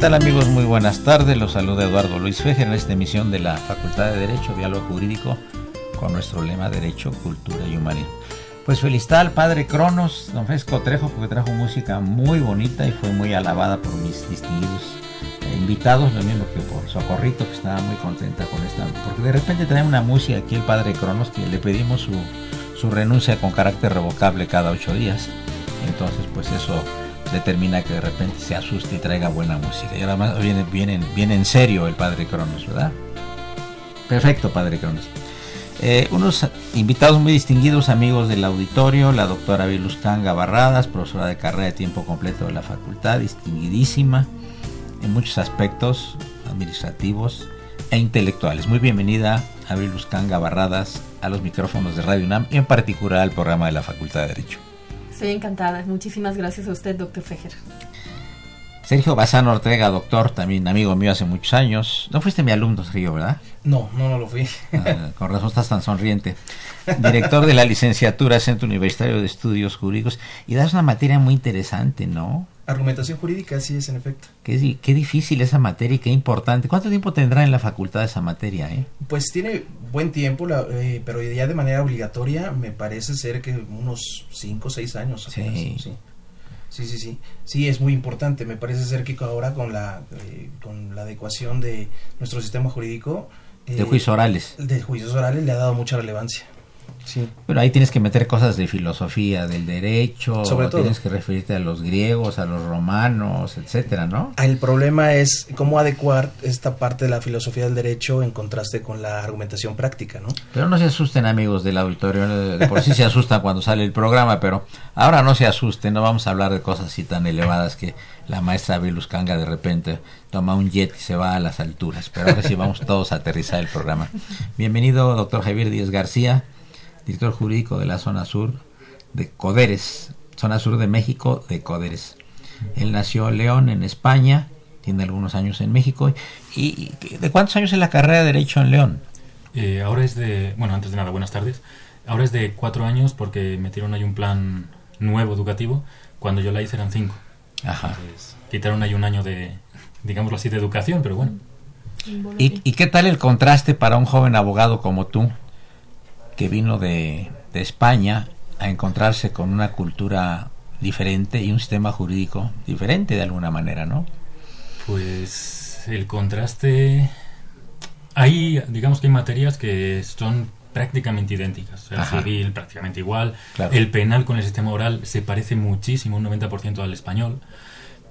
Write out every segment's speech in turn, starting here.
Tal amigos? Muy buenas tardes. Los saluda Eduardo Luis Feje en esta emisión de la Facultad de Derecho, Diálogo Jurídico, con nuestro lema Derecho, Cultura y Humanismo. Pues felicidad al padre Cronos, don Fesco Trejo, porque trajo música muy bonita y fue muy alabada por mis distinguidos eh, invitados, lo mismo que por Socorrito, que estaba muy contenta con esta, porque de repente trae una música aquí el padre Cronos, que le pedimos su, su renuncia con carácter revocable cada ocho días. Entonces, pues eso determina que de repente se asuste y traiga buena música. Y además viene, viene, viene en serio el Padre Cronos, ¿verdad? Perfecto, Padre Cronos. Eh, unos invitados muy distinguidos, amigos del auditorio, la doctora Viluscanga Barradas, profesora de carrera de tiempo completo de la facultad, distinguidísima en muchos aspectos administrativos e intelectuales. Muy bienvenida a Viluscanga Barradas a los micrófonos de Radio UNAM y en particular al programa de la Facultad de Derecho. Estoy encantada. Muchísimas gracias a usted, doctor Fejer. Sergio Bazán Ortega, doctor, también amigo mío hace muchos años. No fuiste mi alumno, Sergio, ¿verdad? No, no, no lo fui. Ah, con razón estás tan sonriente. Director de la licenciatura Centro Universitario de Estudios Jurídicos. Y das una materia muy interesante, ¿no? Argumentación jurídica, sí es en efecto. Qué, qué difícil esa materia y qué importante. ¿Cuánto tiempo tendrá en la facultad esa materia? Eh? Pues tiene buen tiempo, eh, pero ya de manera obligatoria me parece ser que unos 5 o 6 años. Sí. sí. Sí, sí, sí. es muy importante. Me parece ser que ahora con la, eh, con la adecuación de nuestro sistema jurídico... de juicios orales. De juicios orales le ha dado mucha relevancia. Sí. Pero ahí tienes que meter cosas de filosofía, del derecho, Sobre todo. tienes que referirte a los griegos, a los romanos, etcétera, ¿no? El problema es cómo adecuar esta parte de la filosofía del derecho en contraste con la argumentación práctica, ¿no? Pero no se asusten, amigos del auditorio, de por sí se asustan cuando sale el programa, pero ahora no se asusten, no vamos a hablar de cosas así tan elevadas que la maestra Kanga de repente toma un jet y se va a las alturas, pero ahora sí vamos todos a aterrizar el programa. Bienvenido, doctor Javier Díaz García director jurídico de la zona sur de Coderes, zona sur de México de Coderes. Él nació en León, en España, tiene algunos años en México. ¿Y de cuántos años es la carrera de Derecho en León? Eh, ahora es de, bueno, antes de nada, buenas tardes. Ahora es de cuatro años porque metieron ahí un plan nuevo educativo. Cuando yo la hice eran cinco. Ajá. quitaron ahí un año de, digámoslo así, de educación, pero bueno. ¿Y, ¿Y qué tal el contraste para un joven abogado como tú? Que vino de, España a encontrarse con una cultura diferente y un sistema jurídico diferente de alguna manera, ¿no? Pues el contraste... Hay, digamos que hay materias que son prácticamente idénticas. El civil prácticamente igual. El penal con el sistema oral se parece muchísimo, un 90% al español.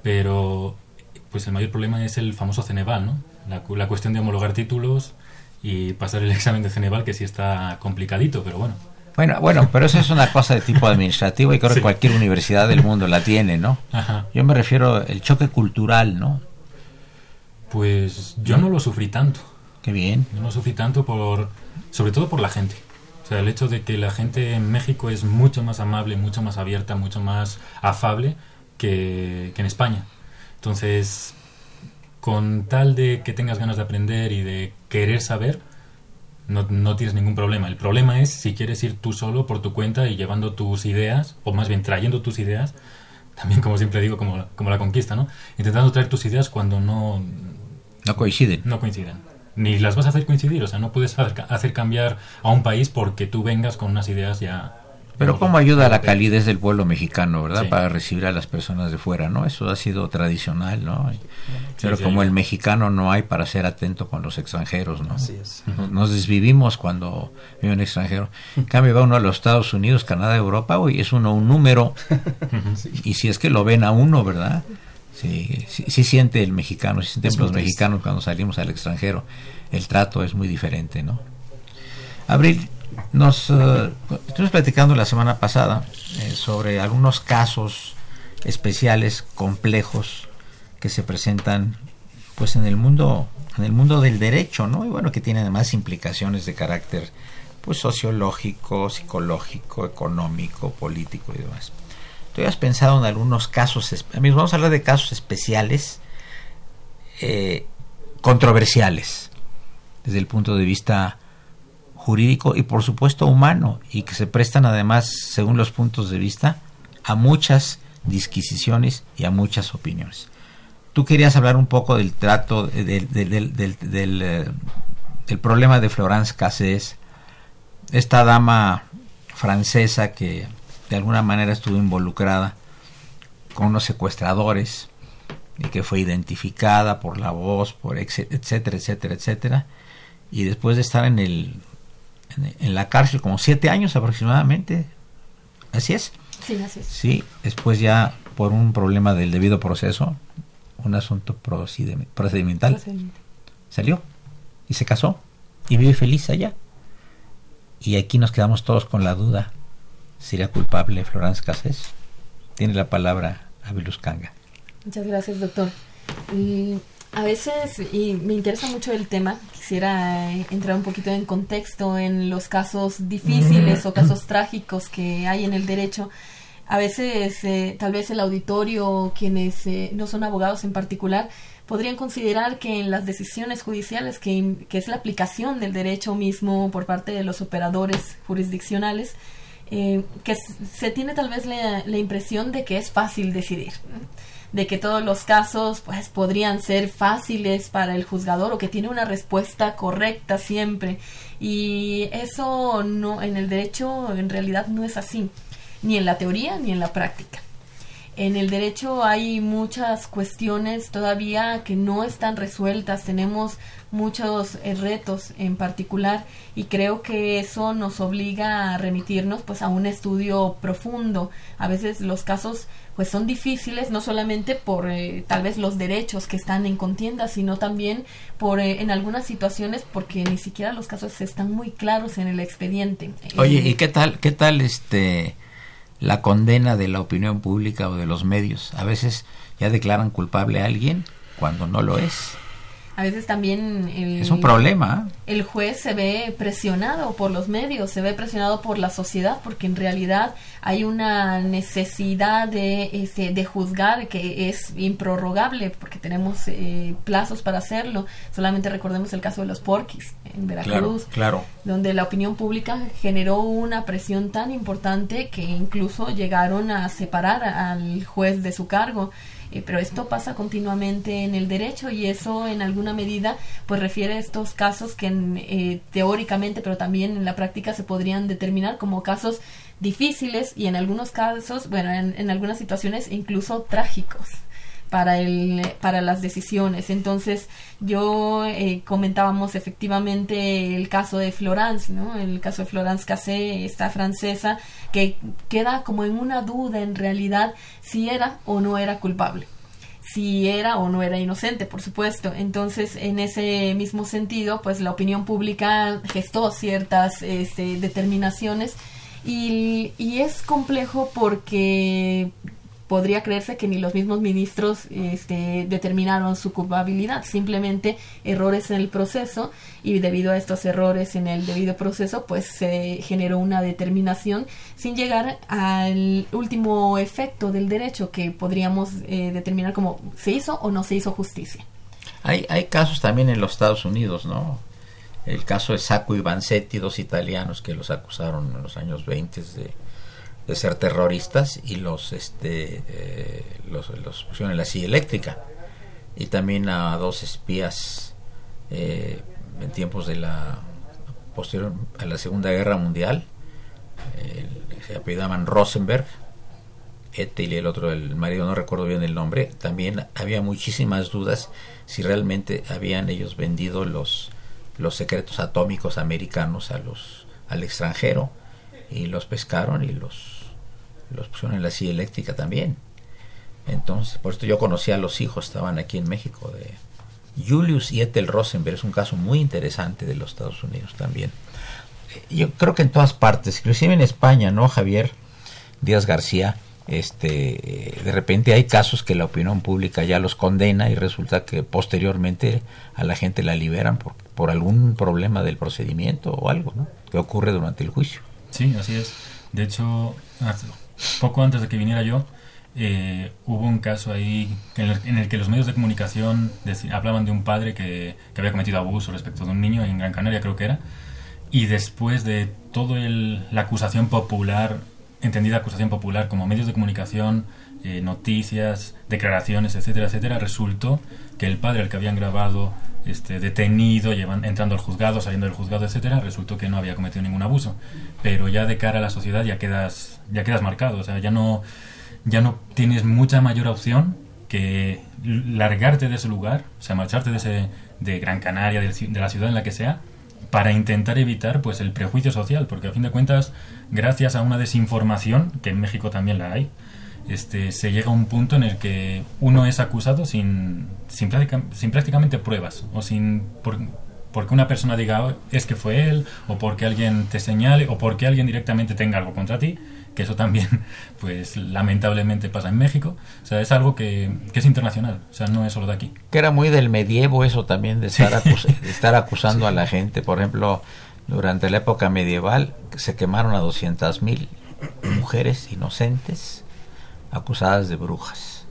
Pero pues el mayor problema es el famoso Ceneval, ¿no? La, la cuestión de homologar títulos y pasar el examen de Ceneval, que sí está complicadito, pero bueno. Bueno, bueno, pero eso es una cosa de tipo administrativo y creo que cualquier universidad del mundo la tiene, ¿no? Yo me refiero al choque cultural, ¿no? Pues yo no lo sufrí tanto. Qué bien. Yo no lo sufrí tanto por, sobre todo por la gente. O sea, el hecho de que la gente en México es mucho más amable, mucho más abierta, mucho más afable que, que en España. Entonces, con tal de que tengas ganas de aprender y de querer saber, no, no, tienes ningún problema. El problema es si quieres ir tú solo por tu cuenta y llevando tus ideas, o más bien trayendo tus ideas, también como siempre digo, como, como la conquista, ¿no? Intentando traer tus ideas cuando no... No coinciden. No coinciden. Ni las vas a hacer coincidir, o sea, no puedes hacer cambiar a un país porque tú vengas con unas ideas ya pero cómo ayuda a la calidez del pueblo mexicano, ¿verdad? Para recibir a las personas de fuera, ¿no? Eso ha sido tradicional, ¿no? Pero como el mexicano no hay para ser atento con los extranjeros, ¿no? Así es. Nos desvivimos cuando vive un extranjero. En cambio va uno a los Estados Unidos, Canadá, Europa, hoy es uno un número. Y si es que lo ven a uno, ¿verdad? Sí, sí, siente el mexicano, sí sienten los mexicanos cuando salimos al extranjero. El trato es muy diferente, ¿no? Abril, nos uh, estuvimos platicando la semana pasada eh, sobre algunos casos especiales, complejos, que se presentan pues en el mundo, en el mundo del derecho, ¿no? Y bueno, que tienen además implicaciones de carácter pues sociológico, psicológico, económico, político y demás. ¿Tú has pensado en algunos casos, vamos a hablar de casos especiales, eh, controversiales, desde el punto de vista jurídico y por supuesto humano y que se prestan además, según los puntos de vista, a muchas disquisiciones y a muchas opiniones. Tú querías hablar un poco del trato, del, del, eh, del, problema de Florence Cassés, esta dama francesa que de alguna manera estuvo involucrada con unos secuestradores y que fue identificada por la voz, por etcétera, etcétera, etcétera, y después de estar en el en, la cárcel como siete años aproximadamente. ¿Así es? Sí, así es. Sí, después ya por un problema del debido proceso, un asunto procedimental, salió y se casó y vive feliz allá. Y aquí nos quedamos todos con la duda, ¿sería culpable Florence Cassés? Tiene la palabra Abilus Kanga. Muchas gracias, doctor. A veces, y me interesa mucho el tema, quisiera eh, entrar un poquito en contexto en los casos difíciles o casos trágicos que hay en el derecho. A veces, eh, tal vez el auditorio, quienes eh, no son abogados en particular, podrían considerar que en las decisiones judiciales, que, que, es la aplicación del derecho mismo por parte de los operadores jurisdiccionales, que se tiene tal vez la, la, impresión de que es fácil decidir de que todos los casos pues podrían ser fáciles para el juzgador o que tiene una respuesta correcta siempre. Y eso no en el derecho en realidad no es así ni en la teoría ni en la práctica. En el derecho hay muchas cuestiones todavía que no están resueltas, tenemos muchos eh, retos en particular y creo que eso nos obliga a remitirnos pues a un estudio profundo. A veces los casos pues son difíciles no solamente por eh, tal vez los derechos que están en contienda, sino también por eh, en algunas situaciones porque ni siquiera los casos están muy claros en el expediente. Oye, ¿y qué tal qué tal este la condena de la opinión pública o de los medios. A veces ya declaran culpable a alguien cuando no lo es. A veces también el, es un problema. El juez se ve presionado por los medios, se ve presionado por la sociedad, porque en realidad hay una necesidad de, este, de juzgar que es improrrogable, porque tenemos eh, plazos para hacerlo. Solamente recordemos el caso de los porquis en Veracruz, claro, donde la opinión pública generó una presión tan importante que incluso llegaron a separar al juez de su cargo. Eh, pero esto pasa continuamente en el derecho y eso en alguna medida pues refiere a estos casos que eh, teóricamente pero también en la práctica se podrían determinar como casos difíciles y en algunos casos, bueno, en algunas situaciones incluso trágicos para, el, para las decisiones. Entonces, yo eh, comentábamos efectivamente el caso de Florence, ¿no? El caso de Florence Cassé, esta francesa, que queda como en una duda en realidad si era o no era culpable si era o no era inocente, por supuesto. Entonces, en ese mismo sentido, pues la opinión pública gestó ciertas este, determinaciones y, y, es complejo porque podría creerse que ni los mismos ministros este, determinaron su culpabilidad, simplemente errores en el proceso y debido a estos errores en el debido proceso, pues se generó una determinación sin llegar al último efecto del derecho que podríamos eh, determinar como se hizo o no se hizo justicia. Hay, hay casos también en los Estados Unidos, ¿no? el caso de Sacco y Vanzetti, dos italianos que los acusaron en los años 20 de, de ser terroristas y los, este, eh, los, los, pusieron en la silla eléctrica. Y también a dos espías eh, en tiempos de la posterior a la Segunda Guerra Mundial, se apellidaban Rosenberg, Ethel y el otro, el marido, no recuerdo bien el nombre, también había muchísimas dudas si realmente habían ellos vendido los los secretos atómicos americanos a los al extranjero y los pescaron y los los pusieron en la silla eléctrica también entonces por esto yo conocí a los hijos estaban aquí en México de Julius y Ethel Rosenberg es un caso muy interesante de los Estados Unidos también yo creo que en todas partes inclusive en España no Javier Díaz García este de repente hay casos que la opinión pública ya los condena y resulta que posteriormente a la gente la liberan por, por algún problema del procedimiento o algo ¿no? que ocurre durante el juicio. Sí, así es. De hecho, poco antes de que viniera yo, eh, hubo un caso ahí en el, que los medios de comunicación hablaban de un padre que, había cometido abuso respecto de un niño en Gran Canaria, creo que era, y después de toda la acusación popular entendida acusación popular como medios de comunicación, eh, noticias, declaraciones, etcétera, etcétera, resultó que el padre al que habían grabado este, detenido, llevan, entrando al juzgado, saliendo del juzgado, etcétera, resultó que no había cometido ningún abuso. Pero ya de cara a la sociedad ya quedas, ya quedas marcado, o sea, ya no, ya no tienes mucha mayor opción que largarte de ese lugar, o sea, marcharte de, ese, de Gran Canaria, de la ciudad en la que sea, para intentar evitar pues el prejuicio social, porque a fin de cuentas, gracias a una desinformación, que en México también la hay, este, se llega a un punto en el que uno es acusado sin, sin, sin prácticamente pruebas, o sin por, porque una persona diga oh, es que fue él, o porque alguien te señale, o porque alguien directamente tenga algo contra ti, que eso también, pues lamentablemente pasa en México. O sea, es algo que, es internacional, o sea, no es solo de aquí. Que era muy del medievo eso también, de estar, de estar acusando a la gente. Por ejemplo, durante la época medieval se quemaron a 200.000 mujeres inocentes acusadas de brujas.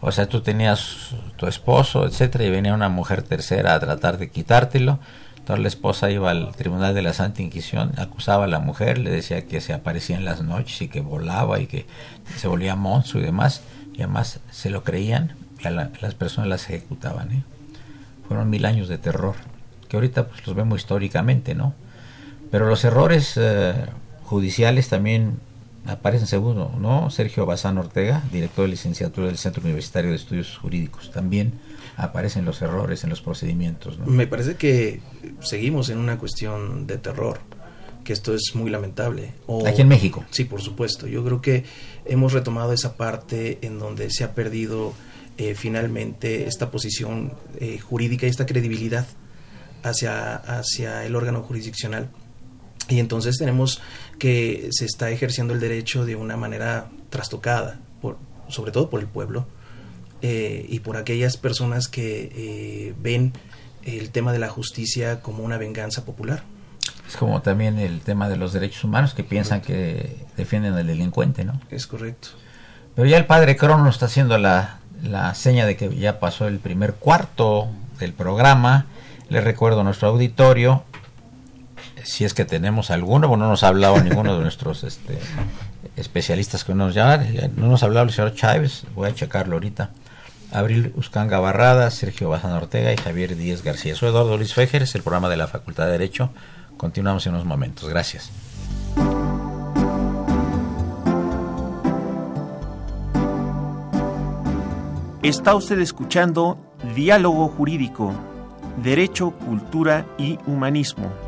O sea, tú tenías tu esposo, etcétera, y venía una mujer tercera a tratar de quitártelo la esposa iba al tribunal de la Santa Inquisición, acusaba a la mujer, le decía que se aparecía en las noches y que volaba y que se volvía monstruo y demás, y además se lo creían y a las personas las ejecutaban. ¿eh? Fueron mil años de terror, que ahorita pues los vemos históricamente, ¿no? Pero los errores eh, judiciales también aparecen segundo, ¿no? Sergio Bazán Ortega, director de licenciatura del Centro Universitario de Estudios Jurídicos, también aparecen los errores en los procedimientos. Me parece que seguimos en una cuestión de terror, que esto es muy lamentable. Aquí en México. Sí, por supuesto. Yo creo que hemos retomado esa parte en donde se ha perdido eh, finalmente esta posición eh, jurídica y esta credibilidad hacia, hacia el órgano jurisdiccional. Y entonces tenemos que se está ejerciendo el derecho de una manera trastocada, por, sobre todo por el pueblo, eh, y por aquellas personas que eh, ven el tema de la justicia como una venganza popular. Es como también el tema de los derechos humanos que piensan que defienden al delincuente, ¿no? Es correcto. Pero ya el padre Crono está haciendo la, la seña de que ya pasó el primer cuarto del programa. Le recuerdo a nuestro auditorio, si es que tenemos alguno, bueno, no nos ha hablado ninguno de nuestros este, especialistas que nos llaman, no nos ha hablado el señor Chávez, voy a checarlo ahorita. Abril Uscanga Barrada, Sergio Bazán Ortega y Javier Díez García. Soy Eduardo Luis Fejer, es el programa de la Facultad de Derecho. Continuamos en unos momentos. Gracias. Está usted escuchando Diálogo Jurídico, Derecho, Cultura y Humanismo.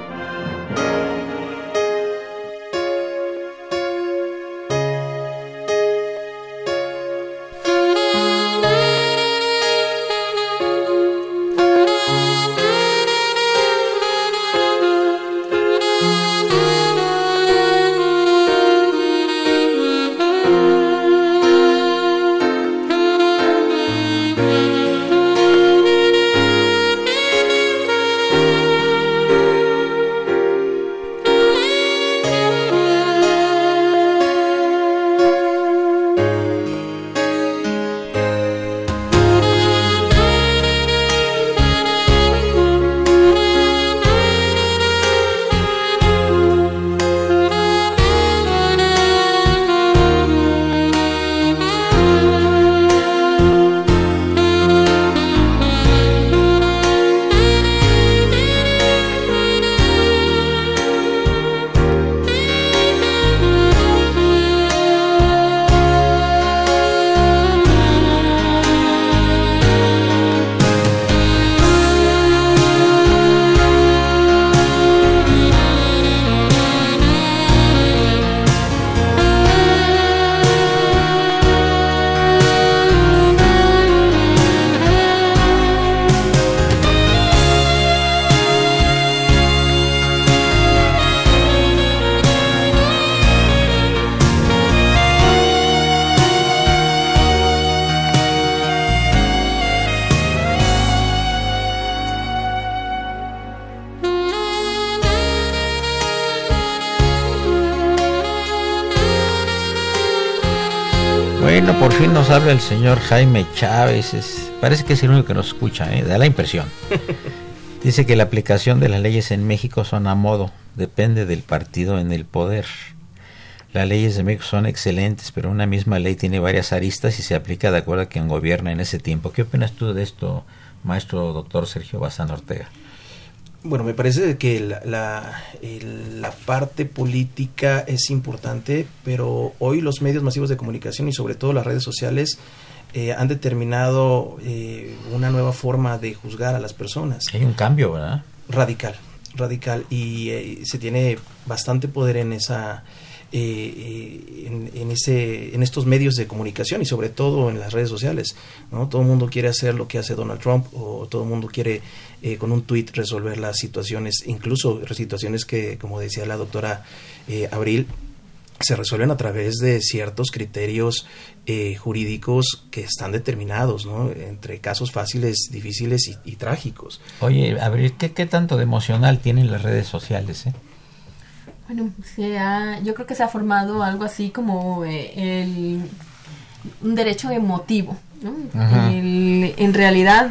Fin nos habla el señor Jaime Chávez. parece que es el único que nos escucha, ¿eh? da la impresión. Dice que la aplicación de las leyes en México son a modo, depende del partido en el poder. Las leyes de México son excelentes, pero una misma ley tiene varias aristas y se aplica de acuerdo a quien gobierna en ese tiempo. ¿Qué opinas tú de esto, maestro doctor Sergio Bazán Ortega? Bueno, me parece que la, la, parte política es importante, pero hoy los medios masivos de comunicación y sobre todo las redes sociales eh, han determinado eh, una nueva forma de juzgar a las personas. Hay un cambio, ¿verdad? Radical, radical. Y eh, se tiene bastante poder en esa eh, en, ese, en estos medios de comunicación y sobre todo en las redes sociales. ¿no? Todo el mundo quiere hacer lo que hace Donald Trump o todo el mundo quiere eh, con un tweet resolver las situaciones, incluso situaciones que, como decía la doctora eh, Abril, se resuelven a través de ciertos criterios jurídicos que están determinados, ¿no? Entre casos fáciles, difíciles y, trágicos. Oye, Abril, ¿qué, ¿qué, tanto de emocional tienen las redes sociales? Eh? Bueno, se yo creo que se ha formado algo así como eh, el, un derecho emotivo. ¿No? en realidad,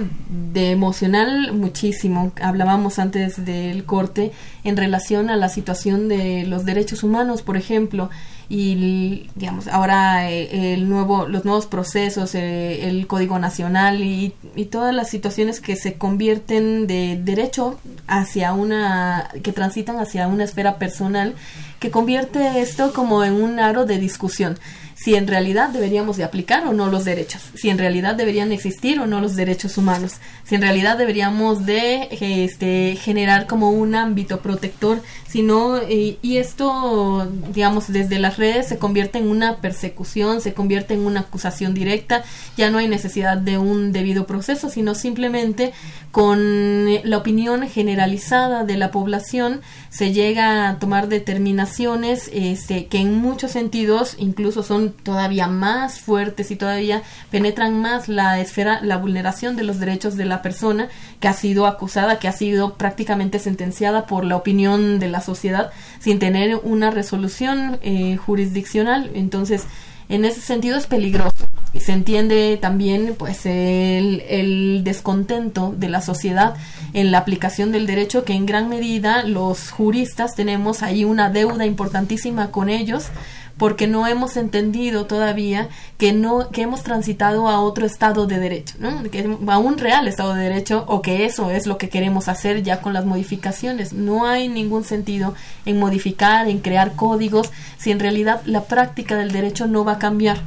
de emocional muchísimo. Hablábamos antes del corte en relación a la situación de los derechos humanos, por ejemplo y digamos ahora eh, el nuevo los nuevos procesos eh, el código nacional y, y, todas las situaciones que se convierten de derecho hacia una que transitan hacia una esfera personal que convierte esto como en un aro de discusión si en realidad deberíamos de aplicar o no los derechos, si en realidad deberían existir o no los derechos humanos, si en realidad deberíamos de este, generar como un ámbito protector, sino y, y esto, digamos, desde las redes se convierte en una persecución, se convierte en una acusación directa, ya no hay necesidad de un debido proceso, sino simplemente con la opinión generalizada de la población se llega a tomar determinaciones este, que en muchos sentidos incluso son todavía más fuertes y todavía penetran más la esfera, la vulneración de los derechos de la persona que ha sido acusada, que ha sido prácticamente sentenciada por la opinión de la sociedad sin tener una resolución eh, jurisdiccional. Entonces, en ese sentido es peligroso. Se entiende también pues el, el, descontento de la sociedad en la aplicación del derecho que en gran medida los juristas tenemos ahí una deuda importantísima con ellos porque no hemos entendido todavía que no que hemos transitado a otro estado de derecho, ¿no? que, a un real estado de derecho o que eso es lo que queremos hacer ya con las modificaciones. No hay ningún sentido en modificar, en crear códigos si en realidad la práctica del derecho no va a cambiar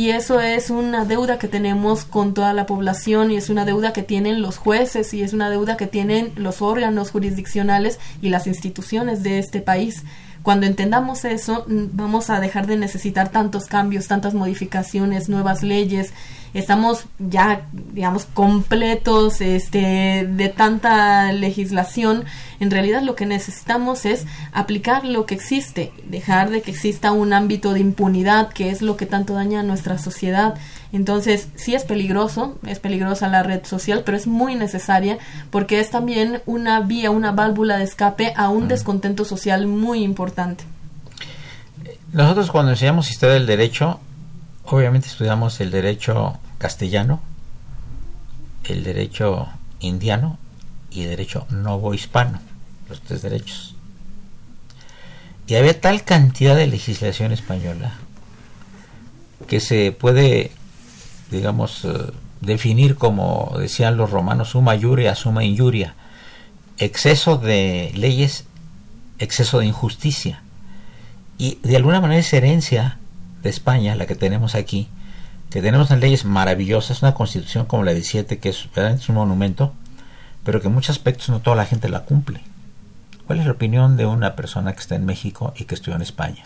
y eso es una deuda que tenemos con toda la población y es una deuda que tienen los jueces y es una deuda que tienen los órganos jurisdiccionales y las instituciones de este país. Cuando entendamos eso, vamos a dejar de necesitar tantos cambios, tantas modificaciones, nuevas leyes. Estamos ya, digamos, completos este, de tanta legislación. En realidad lo que necesitamos es aplicar lo que existe, dejar de que exista un ámbito de impunidad, que es lo que tanto daña a nuestra sociedad. Entonces, sí es peligroso, es peligrosa la red social, pero es muy necesaria porque es también una vía, una válvula de escape a un descontento social muy importante. Nosotros cuando enseñamos historia del derecho, obviamente estudiamos el derecho castellano, el derecho indiano y el derecho novohispano, los tres derechos. Y había tal cantidad de legislación española que se puede digamos, eh, definir como decían los romanos, suma iuria, suma injuria, exceso de leyes, exceso de injusticia. Y de alguna manera es herencia de España, la que tenemos aquí, que tenemos unas leyes maravillosas, una constitución como la 17, que es, es un monumento, pero que en muchos aspectos no toda la gente la cumple. ¿Cuál es la opinión de una persona que está en México y que estudió en España?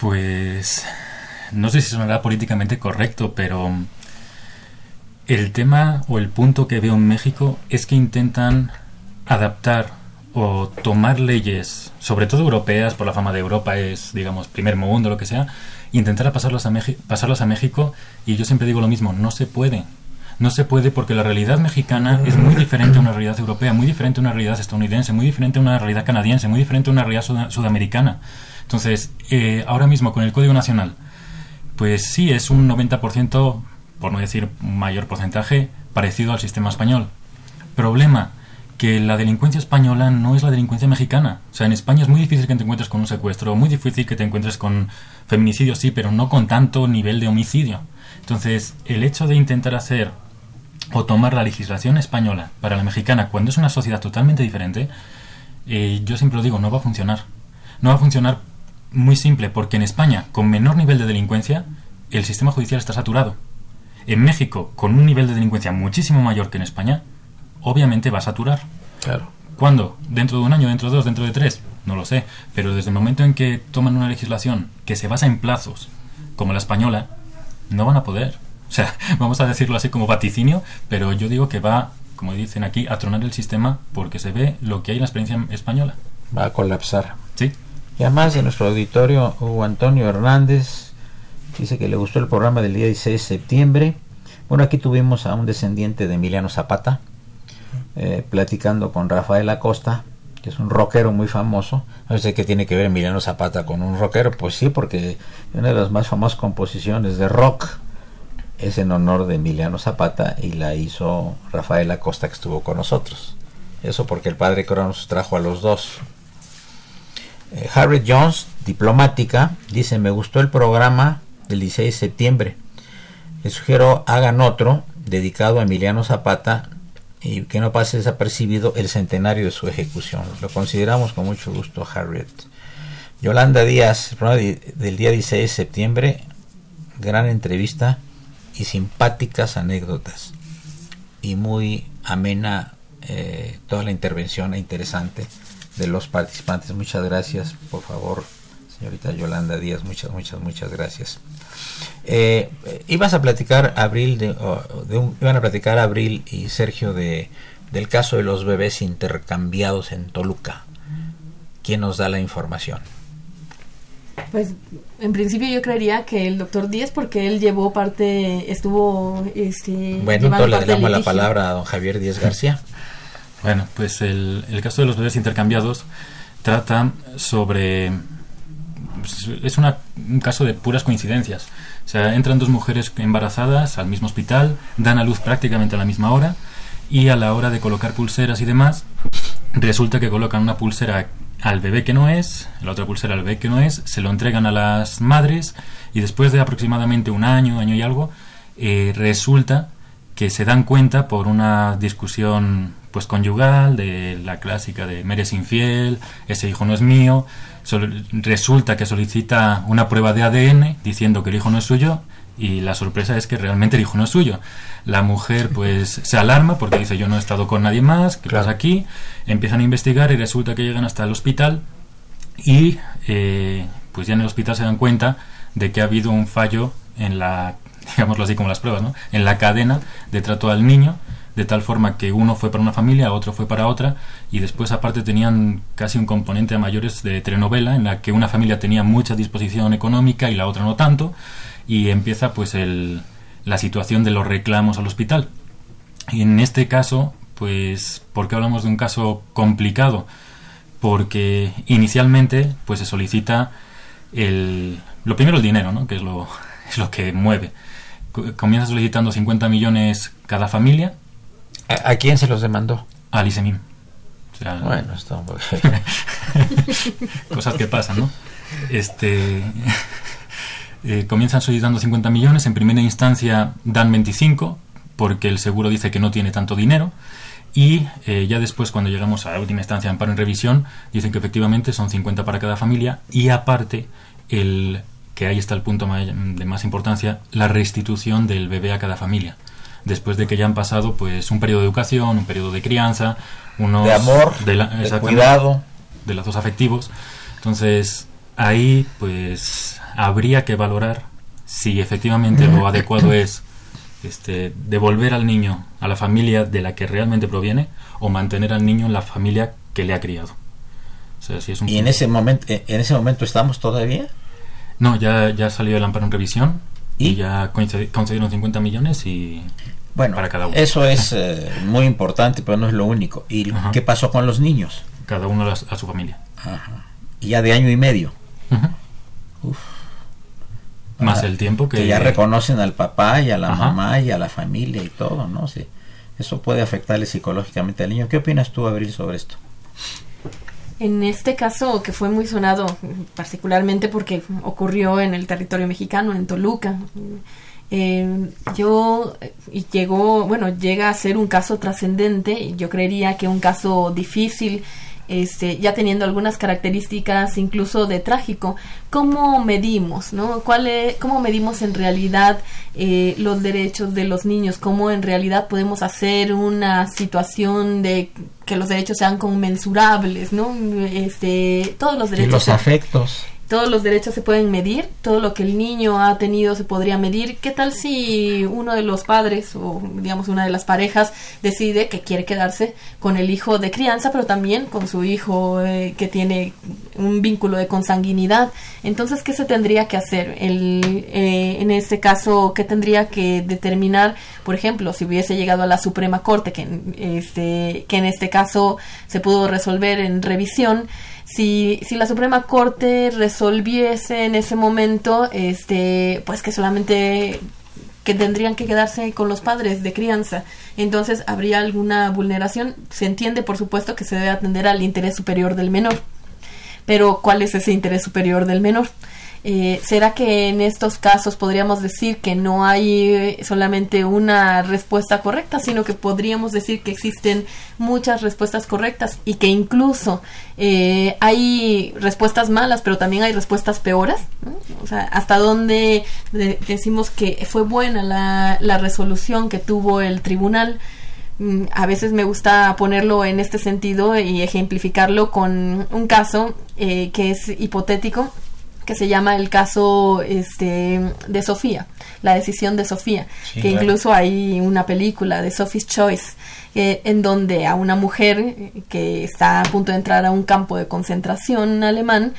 Pues no sé si sonará políticamente correcto, pero el tema o el punto que veo en México es que intentan adaptar o tomar leyes, sobre todo europeas, por la fama de Europa es, digamos, primer mundo, lo que sea, intentar pasarlas a, pasarlas a México y yo siempre digo lo mismo, no se puede. No se puede porque la realidad mexicana es muy diferente a una realidad europea, muy diferente a una realidad estadounidense, muy diferente a una realidad canadiense, muy diferente a una realidad sudamericana. Entonces, eh, ahora mismo con el Código Nacional, Pues sí, es un 90%, por no decir mayor porcentaje, parecido al sistema español. Problema, que la delincuencia española no es la delincuencia mexicana. O sea, en España es muy difícil que te encuentres con un secuestro, muy difícil que te encuentres con feminicidio, sí, pero no con tanto nivel de homicidio. Entonces, el hecho de intentar hacer o tomar la legislación española para la mexicana cuando es una sociedad totalmente diferente, eh, yo siempre lo digo, no va a funcionar. No va a funcionar muy simple, porque en España, con menor nivel de delincuencia, el sistema judicial está saturado. En México, con un nivel de delincuencia muchísimo mayor que en España, obviamente va a saturar. Claro. ¿Cuándo? ¿Dentro de un año? ¿Dentro de dos? ¿Dentro de tres? No lo sé. Pero desde el momento en que toman una legislación que se basa en plazos, como la española, no van a poder. O sea, vamos a decirlo así como vaticinio, pero yo digo que va, como dicen aquí, a tronar el sistema porque se ve lo que hay en la experiencia española. Va a colapsar. Sí. Y además en nuestro auditorio, Hugo Antonio Hernández dice que le gustó el programa del día 16 de septiembre. Bueno, aquí tuvimos a un descendiente de Emiliano Zapata, eh, platicando con Rafael Acosta, que es un rockero muy famoso. No sé qué tiene que ver Emiliano Zapata con un rockero. Pues sí, porque una de las más famosas composiciones de rock es en honor de Emiliano Zapata y la hizo Rafael Acosta que estuvo con nosotros. Eso porque el padre Cronos trajo a los dos. Eh, Harriet Jones, diplomática, dice, me gustó el programa del 16 de septiembre. Les sugiero hagan otro dedicado a Emiliano Zapata y que no pase desapercibido el centenario de su ejecución. Lo consideramos con mucho gusto, Harriet. Yolanda Díaz, del día 16 de septiembre, gran entrevista y simpáticas anécdotas y muy amena eh, toda la intervención e interesante de los participantes. Muchas gracias, por favor, señorita Yolanda Díaz, muchas, muchas, muchas gracias. Eh, ibas a platicar Abril de, iban a platicar Abril y Sergio de del caso de los bebés intercambiados en Toluca. ¿Quién nos da la información? Pues en principio yo creería que el doctor Díaz porque él llevó parte, estuvo este, Bueno, entonces le damos la palabra a don Javier Díaz García. Bueno, pues el, el caso de los bebés intercambiados trata sobre es una, un caso de puras coincidencias. O sea, entran dos mujeres embarazadas al mismo hospital, dan a luz prácticamente a la misma hora y a la hora de colocar pulseras y demás, resulta que colocan una pulsera al bebé que no es, la otra pulsera al bebé que no es, se lo entregan a las madres y después de aproximadamente un año, año y algo, eh, resulta que se dan cuenta por una discusión pues conyugal de la clásica de Meres infiel, ese hijo no es mío, resulta que solicita una prueba de ADN diciendo que el hijo no es suyo y la sorpresa es que realmente el hijo no es suyo. La mujer pues se alarma porque dice yo no he estado con nadie más, ¿qué pasa aquí? Empiezan a investigar y resulta que llegan hasta el hospital y eh, pues ya en el hospital se dan cuenta de que ha habido un fallo en la, digámoslo así como las pruebas, ¿no? en la cadena de trato al niño de tal forma que uno fue para una familia, otro fue para otra, y después aparte tenían casi un componente a mayores de telenovela, en la que una familia tenía mucha disposición económica y la otra no tanto, y empieza pues el, la situación de los reclamos al hospital. Y en este caso, pues, ¿por qué hablamos de un caso complicado? Porque inicialmente, pues se solicita el, lo primero el dinero, ¿no? Que es lo, es lo que mueve. Comienza solicitando 50 millones cada familia, ¿A, quién se los demandó? A Lisemim. bueno, está Cosas que pasan, ¿no? Este... Eh, comienzan solicitando 50 millones, en primera instancia dan 25, porque el seguro dice que no tiene tanto dinero, y eh, ya después, cuando llegamos a la última instancia, amparo en revisión, dicen que efectivamente son 50 para cada familia, y aparte, el que ahí está el punto de más importancia, la restitución del bebé a cada familia después de que ya han pasado pues un periodo de educación, un periodo de crianza, unos de amor, de, cuidado, de lazos afectivos. Entonces, ahí pues habría que valorar si efectivamente lo adecuado es este, devolver al niño a la familia de la que realmente proviene o mantener al niño en la familia que le ha criado. ¿Y en ese, momento, en ese momento estamos todavía? No, ya, ya salió el amparo en revisión y, ya concedieron 50 millones y bueno, para cada uno. Eso es eh, muy importante, pero no es lo único. ¿Y qué pasó con los niños? Cada uno a, su familia. Y ya de año y medio. Más el tiempo que... que... ya reconocen al papá y a la mamá y a la familia y todo, ¿no? Sí. Eso puede afectarle psicológicamente al niño. ¿Qué opinas tú, Abril, sobre esto? En este caso, que fue muy sonado, particularmente porque ocurrió en el territorio mexicano, en Toluca, eh, yo y llegó, bueno, llega a ser un caso trascendente. Yo creería que un caso difícil este, ya teniendo algunas características incluso de trágico. ¿Cómo medimos, no? ¿Cuál ¿Cómo medimos en realidad eh, los derechos de los niños? ¿Cómo en realidad podemos hacer una situación de que los derechos sean conmensurables, no? Este, todos los derechos. Y los afectos todos los derechos se pueden medir, todo lo que el niño ha tenido se podría medir. ¿Qué tal si uno de los padres o digamos una de las parejas decide que quiere quedarse con el hijo de crianza, pero también con su hijo eh, que tiene un vínculo de consanguinidad? Entonces, ¿qué se tendría que hacer? El, eh, en este caso, ¿qué tendría que determinar? Por ejemplo, si hubiese llegado a la Suprema Corte, que, este, que en este caso se pudo resolver en revisión, si, si la Suprema Corte resolviese en ese momento, este, pues que solamente que tendrían que quedarse con los padres de crianza. Entonces, ¿habría alguna vulneración? Se entiende, por supuesto, que se debe atender al interés superior del menor. Pero, ¿cuál es ese interés superior del menor? Eh, ¿Será que en estos casos podríamos decir que no hay eh, solamente una respuesta correcta, sino que podríamos decir que existen muchas respuestas correctas y que incluso eh, hay respuestas malas, pero también hay respuestas peores? O sea, ¿hasta dónde decimos que fue buena la, la resolución que tuvo el tribunal? Mm, a veces me gusta ponerlo en este sentido y ejemplificarlo con un caso que es hipotético que se llama el caso este, de Sofía, la decisión de Sofía, que incluso hay una película de Sophie's Choice, eh, en donde a una mujer que está a punto de entrar a un campo de concentración alemán,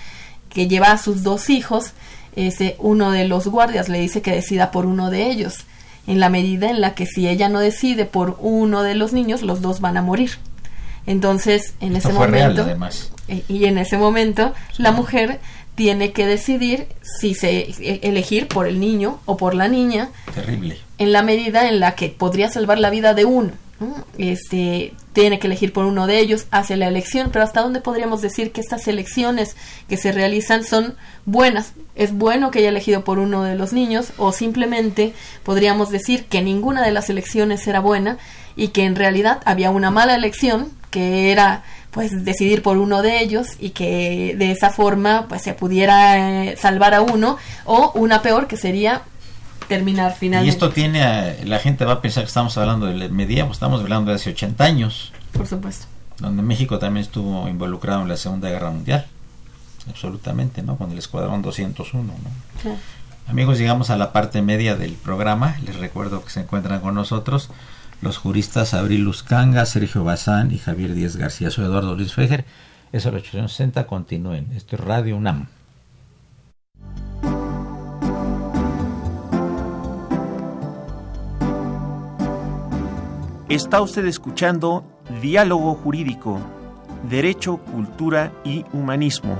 que lleva a sus dos hijos, ese, uno de los guardias le dice que decida por uno de ellos, en la medida en la que si ella no decide por uno de los niños, los dos van a morir. Entonces, en ese momento, y en ese momento, la mujer tiene que decidir si se e, elegir por el niño o por la niña. Terrible. En la medida en la que podría salvar la vida de uno. Este tiene que elegir por uno de ellos, hace la elección, pero hasta dónde podríamos decir que estas elecciones que se realizan son buenas. Es bueno que haya elegido por uno de los niños o simplemente podríamos decir que ninguna de las elecciones era buena y que en realidad había una mala elección que era pues decidir por uno de ellos y que de esa forma pues se pudiera eh, salvar a uno o una peor que sería terminar finalmente. Y esto tiene, la gente va a pensar que estamos hablando del medievo, estamos hablando de hace 80 años. Por supuesto. Donde México también estuvo involucrado en la Segunda Guerra Mundial. Absolutamente, ¿no? Con el Escuadrón 201, ¿no? Claro. Amigos, llegamos a la parte media del programa. Les recuerdo que se encuentran con nosotros los juristas Abril Luzcanga, Sergio Bazán y Javier Díaz García. Soy Eduardo Luis Fejer. Es el 860. Continúen. Esto es Radio UNAM. Está usted escuchando Diálogo Jurídico, Derecho, Cultura y Humanismo.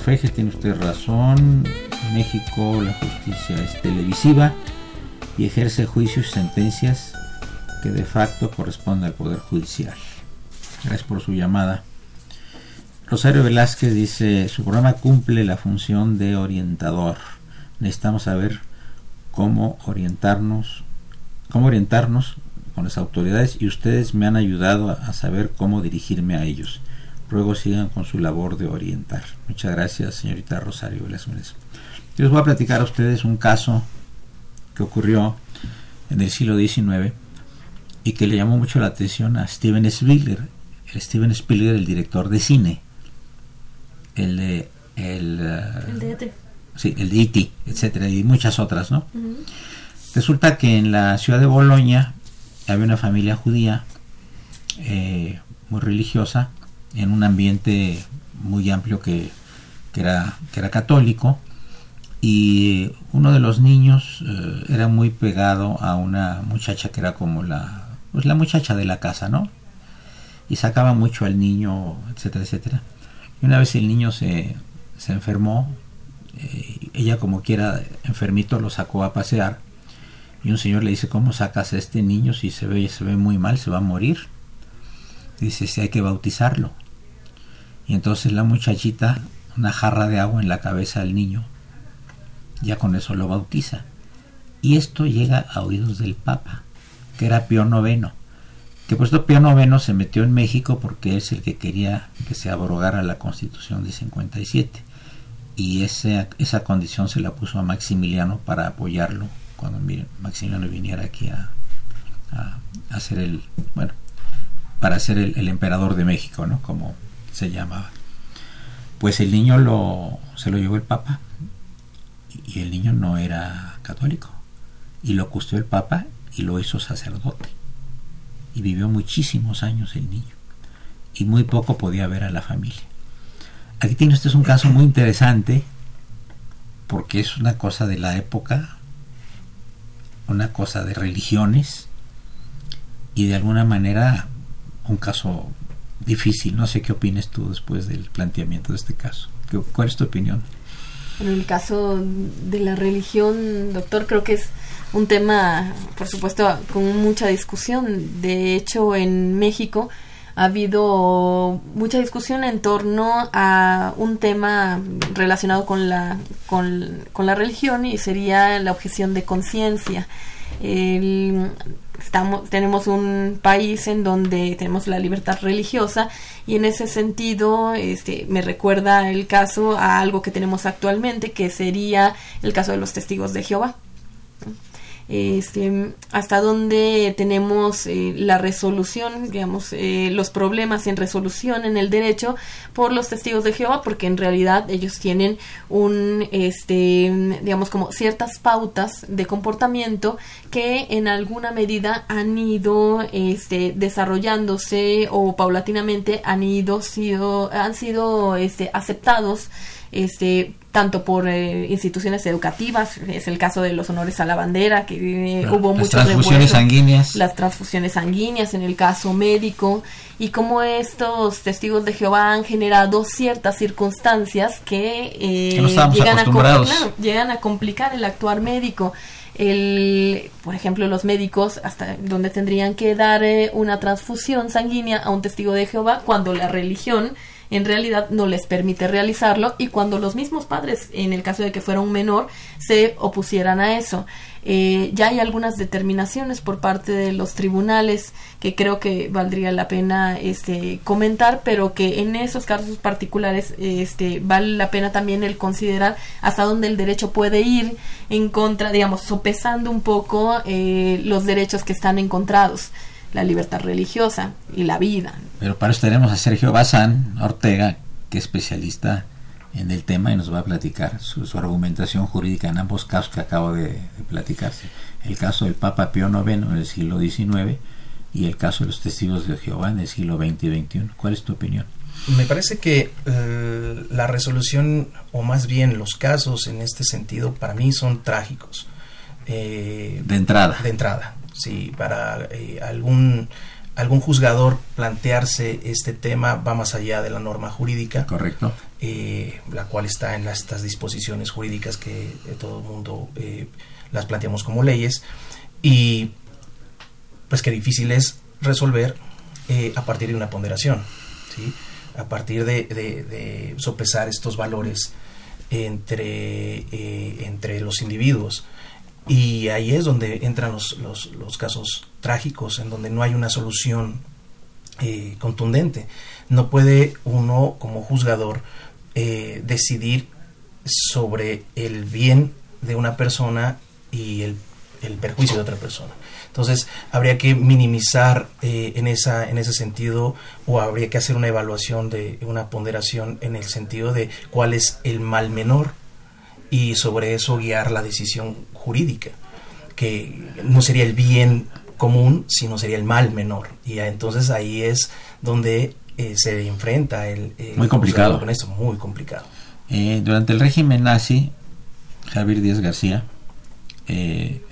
Dice, doctor Feje, tiene usted razón. México la justicia es televisiva y ejerce juicios y sentencias que de facto corresponden al Poder Judicial. Gracias por su llamada. Rosario Velázquez dice, su programa cumple la función de orientador. Necesitamos saber cómo orientarnos, cómo orientarnos con las autoridades y ustedes me han ayudado a, saber cómo dirigirme a ellos. Ruego sigan con su labor de orientar. Muchas gracias, señorita Rosario Velázquez. Yo les voy a platicar a ustedes un caso que ocurrió en el siglo XIX y que le llamó mucho la atención a Steven Spielberg. El Steven Spielberg, el director de cine. El de... El, de E.T. Sí, el de E.T., etcétera, y muchas otras, ¿no? Resulta que en la ciudad de Bolonia había una familia judía eh, muy religiosa en un ambiente muy amplio que, era, que era católico y uno de los niños eh, era muy pegado a una muchacha que era como la pues la muchacha de la casa no y sacaba mucho al niño etcétera etcétera y una vez el niño se, se enfermó eh, ella como quiera enfermito lo sacó a pasear y un señor le dice, ¿cómo sacas a este niño si se ve, se ve muy mal, se va a morir? dice, si hay que bautizarlo. Y entonces la muchachita, una jarra de agua en la cabeza del niño, ya con eso lo bautiza. Y esto llega a oídos del Papa, que era Pío IX. Que puesto Pío IX se metió en México porque es el que quería que se abrogara la constitución de 57. Y esa, esa condición se la puso a Maximiliano para apoyarlo cuando Maximiliano viniera aquí a, ser el, bueno, para ser el, emperador de México, ¿no? Como se llamaba. Pues el niño lo, se lo llevó el Papa y el niño no era católico y lo custodió el Papa y lo hizo sacerdote y vivió muchísimos años el niño y muy poco podía ver a la familia. Aquí tiene usted un caso muy interesante porque es una cosa de la época una cosa de religiones y de alguna manera un caso difícil. No sé qué opines tú después del planteamiento de este caso. ¿Cuál es tu opinión? En el caso de la religión, doctor, creo que es un tema, por supuesto, con mucha discusión. De hecho, en México ha habido mucha discusión en torno a un tema relacionado con la, con, la religión y sería la objeción de conciencia. Estamos, tenemos un país en donde tenemos la libertad religiosa y en ese sentido este, me recuerda el caso a algo que tenemos actualmente que sería el caso de los testigos de Jehová este, hasta dónde tenemos eh, la resolución, digamos, eh, los problemas en resolución en el derecho por los testigos de Jehová, porque en realidad ellos tienen un, este, digamos, como ciertas pautas de comportamiento que en alguna medida han ido este, desarrollándose o paulatinamente han ido sido, han sido este, aceptados este tanto por eh, instituciones educativas, es el caso de los honores a la bandera, que eh, hubo muchas transfusiones sanguíneas. Las transfusiones sanguíneas en el caso médico, y cómo estos testigos de Jehová han generado ciertas circunstancias que, eh, llegan, a, llegan a complicar el actuar médico. El, por ejemplo, los médicos hasta donde tendrían que dar una transfusión sanguínea a un testigo de Jehová cuando la religión en realidad no les permite realizarlo y cuando los mismos padres, en el caso de que fuera un menor, se opusieran a eso. Eh, ya hay algunas determinaciones por parte de los tribunales que creo que valdría la pena este, comentar, pero que en esos casos particulares este, vale la pena también el considerar hasta dónde el derecho puede ir en contra, digamos, sopesando un poco eh, los derechos que están encontrados la libertad religiosa y la vida. Pero para eso tenemos a Sergio Bazán Ortega, que es especialista en el tema y nos va a platicar su, argumentación jurídica en ambos casos que acabo de, platicarse. El caso del Papa Pío IX en el siglo XIX y el caso de los testigos de Jehová en el siglo XX y XXI. ¿Cuál es tu opinión? Me parece que eh, la resolución, o más bien los casos en este sentido, para mí son trágicos. Eh, de entrada. De entrada si para eh, algún algún juzgador plantearse este tema va más allá de la norma jurídica. Correcto. Eh, la cual está en las, estas disposiciones jurídicas que todo el mundo eh, las planteamos como leyes. Y pues qué difícil es resolver eh, a partir de una ponderación, ¿sí? a partir de, sopesar estos valores entre, entre los individuos. Y ahí es donde entran los, los, casos trágicos, en donde no hay una solución eh, contundente. No puede uno, como juzgador, eh, decidir sobre el bien de una persona y el, el, perjuicio de otra persona. Entonces, habría que minimizar eh, en, esa, en ese sentido o habría que hacer una evaluación de una ponderación en el sentido de cuál es el mal menor y sobre eso guiar la decisión jurídica, que no sería el bien común, sino sería el mal menor. Y entonces ahí es donde eh, se enfrenta el, muy complicado con esto, muy complicado. Eh, durante el régimen nazi, Javier Díaz García eh,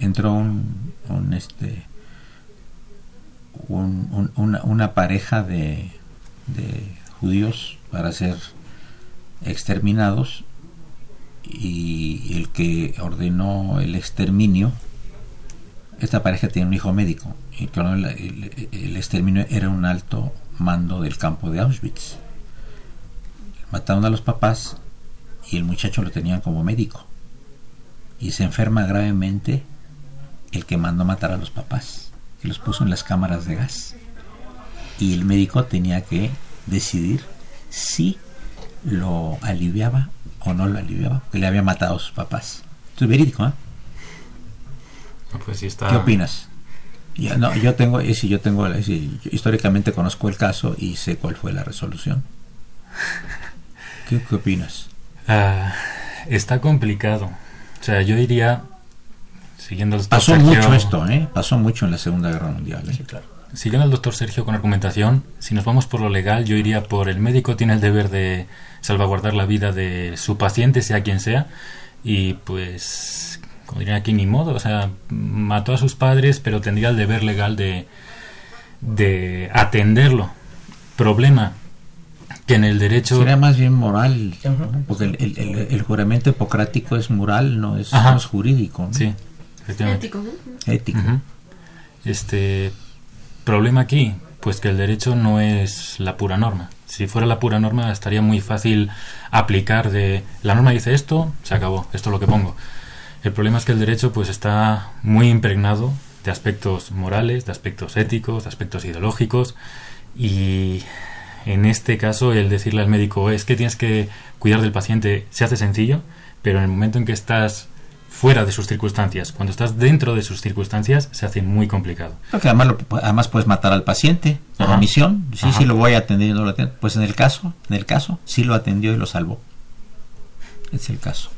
entró un, este una, una, pareja de, de judíos para ser exterminados y el que ordenó el exterminio, esta pareja tiene un hijo médico. Y el, exterminio era un alto mando del campo de Auschwitz. Mataron a los papás y el muchacho lo tenían como médico. Y se enferma gravemente el que mandó matar a los papás y los puso en las cámaras de gas. Y el médico tenía que decidir si lo aliviaba o no lo aliviaba, que le había matado a sus papás. Esto es verídico, ¿eh? Pues ¿Qué opinas? Ya, no, yo tengo, si yo tengo, históricamente conozco el caso y sé cuál fue la resolución. ¿Qué, opinas? Ah, está complicado. O sea, yo diría, siguiendo el Pasó mucho esto, ¿eh? Pasó mucho en la Segunda Guerra Mundial. ¿eh? claro. Siguiendo al doctor Sergio con argumentación, si nos vamos por lo legal, yo iría por el médico tiene el deber de salvaguardar la vida de su paciente, sea quien sea, y pues, como dirían aquí, ni modo, o sea, mató a sus padres, pero tendría el deber legal de, de atenderlo. Problema, que en el derecho... Sería más bien moral, porque el, juramento hipocrático es moral, no es, jurídico. Sí, Ético. Ético. Este problema aquí, pues que el derecho no es la pura norma. Si fuera la pura norma estaría muy fácil aplicar de la norma dice esto, se acabó, esto es lo que pongo. El problema es que el derecho pues está muy impregnado de aspectos morales, de aspectos éticos, de aspectos ideológicos y en este caso el decirle al médico es que tienes que cuidar del paciente se hace sencillo, pero en el momento en que estás fuera de sus circunstancias. Cuando estás dentro de sus circunstancias se hace muy complicado. Porque además, además puedes matar al paciente por omisión. Sí, sí lo voy a atender y no lo. Pues en el caso, en el caso, sí lo atendió y lo salvó. Es el caso.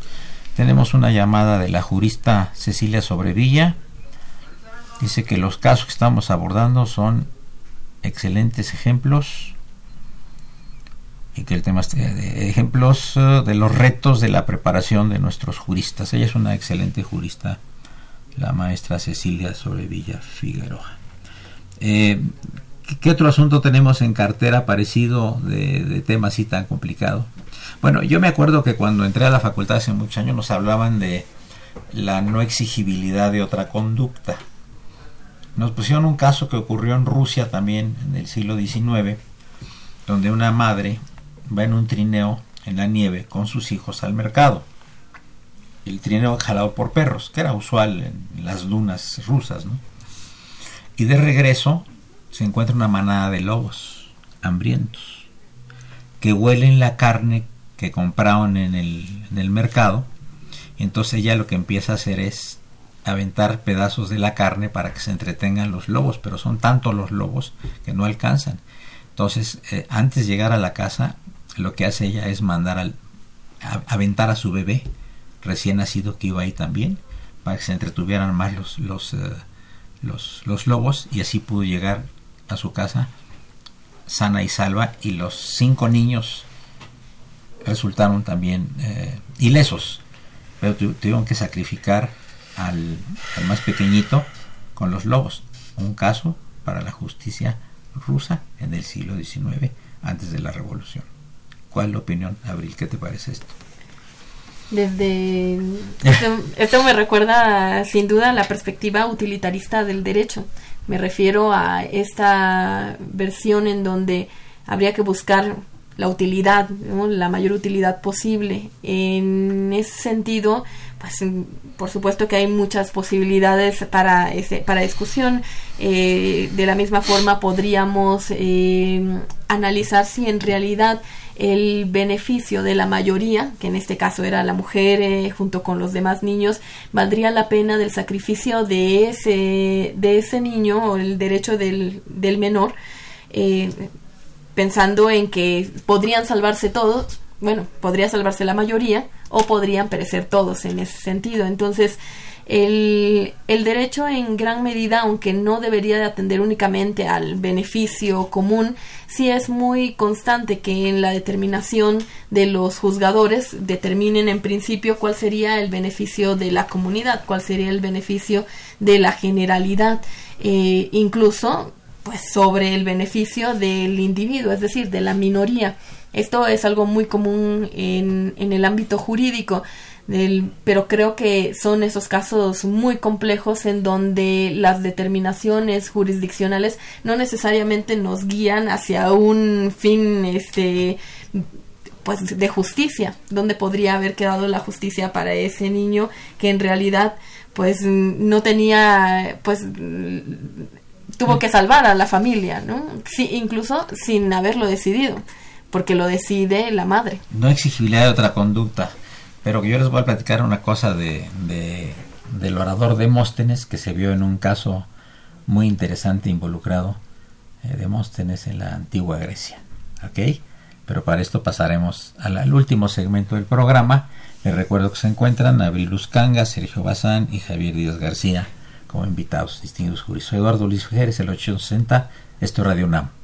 Tenemos una llamada de la jurista Cecilia Sobrevilla. Dice que los casos que estamos abordando son excelentes ejemplos y que el tema de ejemplos eh, de los retos de la preparación de nuestros juristas. Ella es una excelente jurista, la maestra Cecilia Sobrevilla Figueroa. Eh, ¿Qué otro asunto tenemos en cartera parecido de, de tema así tan complicado? Bueno, yo me acuerdo que cuando entré a la facultad hace muchos años nos hablaban de la no exigibilidad de otra conducta. Nos pusieron un caso que ocurrió en Rusia también en el siglo XIX, donde una madre va en un trineo en la nieve con sus hijos al mercado. El trineo jalado por perros, que era usual en las dunas rusas. Y de regreso se encuentra una manada de lobos hambrientos que huelen la carne que compraron en el, mercado. Entonces ella lo que empieza a hacer es aventar pedazos de la carne para que se entretengan los lobos, pero son tantos los lobos que no alcanzan. Entonces, eh, antes de llegar a la casa, lo que hace ella es mandar al aventar a su bebé recién nacido que iba ahí también para que se entretuvieran más los los, eh, los, los lobos y así pudo llegar a su casa sana y salva y los cinco niños resultaron también eh, ilesos pero tuvieron que sacrificar al, al, más pequeñito con los lobos un caso para la justicia rusa en el siglo XIX, antes de la revolución. ¿Cuál es la opinión, Abril? ¿Qué te parece esto? Desde esto, me recuerda sin duda la perspectiva utilitarista del derecho. Me refiero a esta versión en donde habría que buscar la utilidad, la mayor utilidad posible. En ese sentido, pues por supuesto que hay muchas posibilidades para ese, para discusión. Eh, de la misma forma podríamos eh, analizar si en realidad el beneficio de la mayoría, que en este caso era la mujer eh, junto con los demás niños, valdría la pena del sacrificio de ese, de ese niño o el derecho del, del menor, eh, pensando en que podrían salvarse todos, bueno, podría salvarse la mayoría o podrían perecer todos en ese sentido. Entonces, el, el, derecho en gran medida, aunque no debería de atender únicamente al beneficio común, sí es muy constante que en la determinación de los juzgadores determinen en principio cuál sería el beneficio de la comunidad, cuál sería el beneficio de la generalidad, eh, incluso pues sobre el beneficio del individuo, es decir, de la minoría. Esto es algo muy común en, en el ámbito jurídico pero creo que son esos casos muy complejos en donde las determinaciones jurisdiccionales no necesariamente nos guían hacia un fin este pues de justicia, donde podría haber quedado la justicia para ese niño que en realidad pues no tenía pues tuvo que salvar a la familia, ¿no? Sí, incluso sin haberlo decidido, porque lo decide la madre. No exigibilidad de otra conducta. Pero yo les voy a platicar una cosa de, del orador Demóstenes que se vio en un caso muy interesante involucrado eh, Demóstenes en la antigua Grecia. ¿Ok? Pero para esto pasaremos al, último segmento del programa. Les recuerdo que se encuentran Abril Canga, Sergio Bazán y Javier Díaz García como invitados distinguidos juristas. Eduardo Luis Figueres, el 860, esto es Radio UNAM.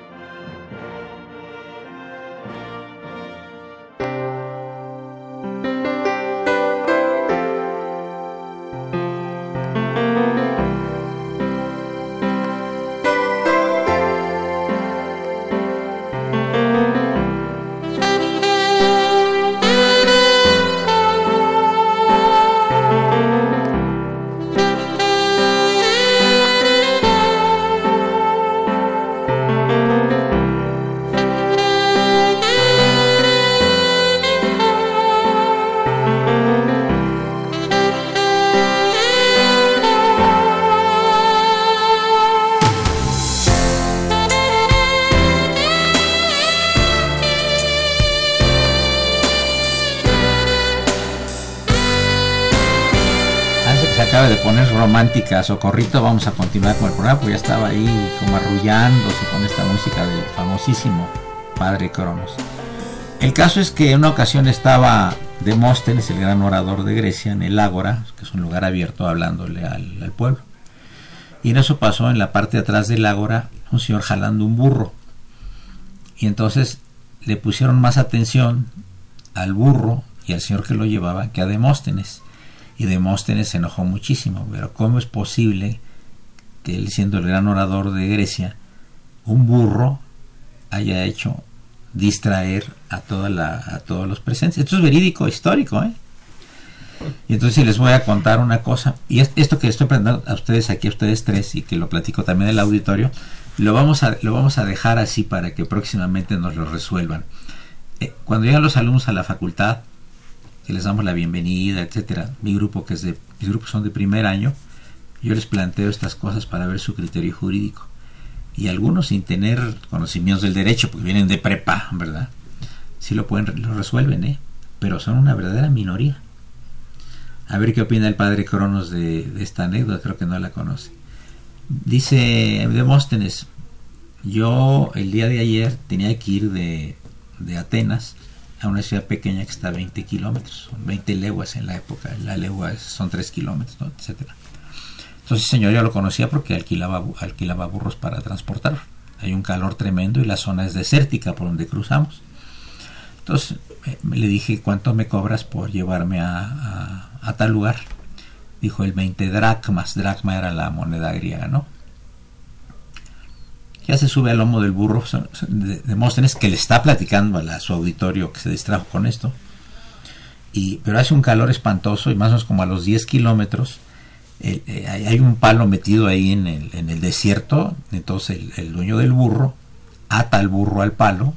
Romántica Socorrito, vamos a continuar con el programa, porque ya estaba ahí como arrullándose con esta música del famosísimo Padre Cronos. El caso es que en una ocasión estaba Demóstenes, el gran orador de Grecia, en el Ágora, que es un lugar abierto, hablándole al, pueblo. Y en eso pasó en la parte de atrás del Ágora un señor jalando un burro. Y entonces le pusieron más atención al burro y al señor que lo llevaba que a Demóstenes. Y Demóstenes se enojó muchísimo, pero ¿cómo es posible que él siendo el gran orador de Grecia, un burro haya hecho distraer a, toda la, todos los presentes? Esto es verídico, histórico, ¿eh? Y entonces les voy a contar una cosa, y esto que estoy aprendiendo a ustedes aquí, a ustedes tres, y que lo platico también en el auditorio, lo vamos a, lo vamos a dejar así para que próximamente nos lo resuelvan. Eh, cuando llegan los alumnos a la facultad, que les damos la bienvenida, etcétera. Mi grupo que es de mis grupos son de primer año, yo les planteo estas cosas para ver su criterio jurídico. Y algunos sin tener conocimientos del derecho, porque vienen de prepa, ¿verdad? Sí lo pueden lo resuelven, ¿eh? Pero son una verdadera minoría. A ver qué opina el padre Cronos de, de esta anécdota, creo que no la conoce. Dice Demóstenes, yo el día de ayer tenía que ir de, de Atenas a una ciudad pequeña que está a 20 kilómetros, 20 leguas en la época, la legua son 3 kilómetros, etcétera. Entonces, señor, yo lo conocía porque alquilaba, alquilaba burros para transportar. Hay un calor tremendo y la zona es desértica por donde cruzamos. Entonces, le dije, ¿cuánto me cobras por llevarme a, a, tal lugar? Dijo el 20 dracmas, dracma era la moneda griega, ¿no? Ya se sube al lomo del burro de Demóstenes que le está platicando a, su auditorio que se distrajo con esto. Y, pero hace un calor espantoso y más o menos como a los 10 kilómetros eh, hay un palo metido ahí en el, desierto, entonces el, dueño del burro ata al burro al palo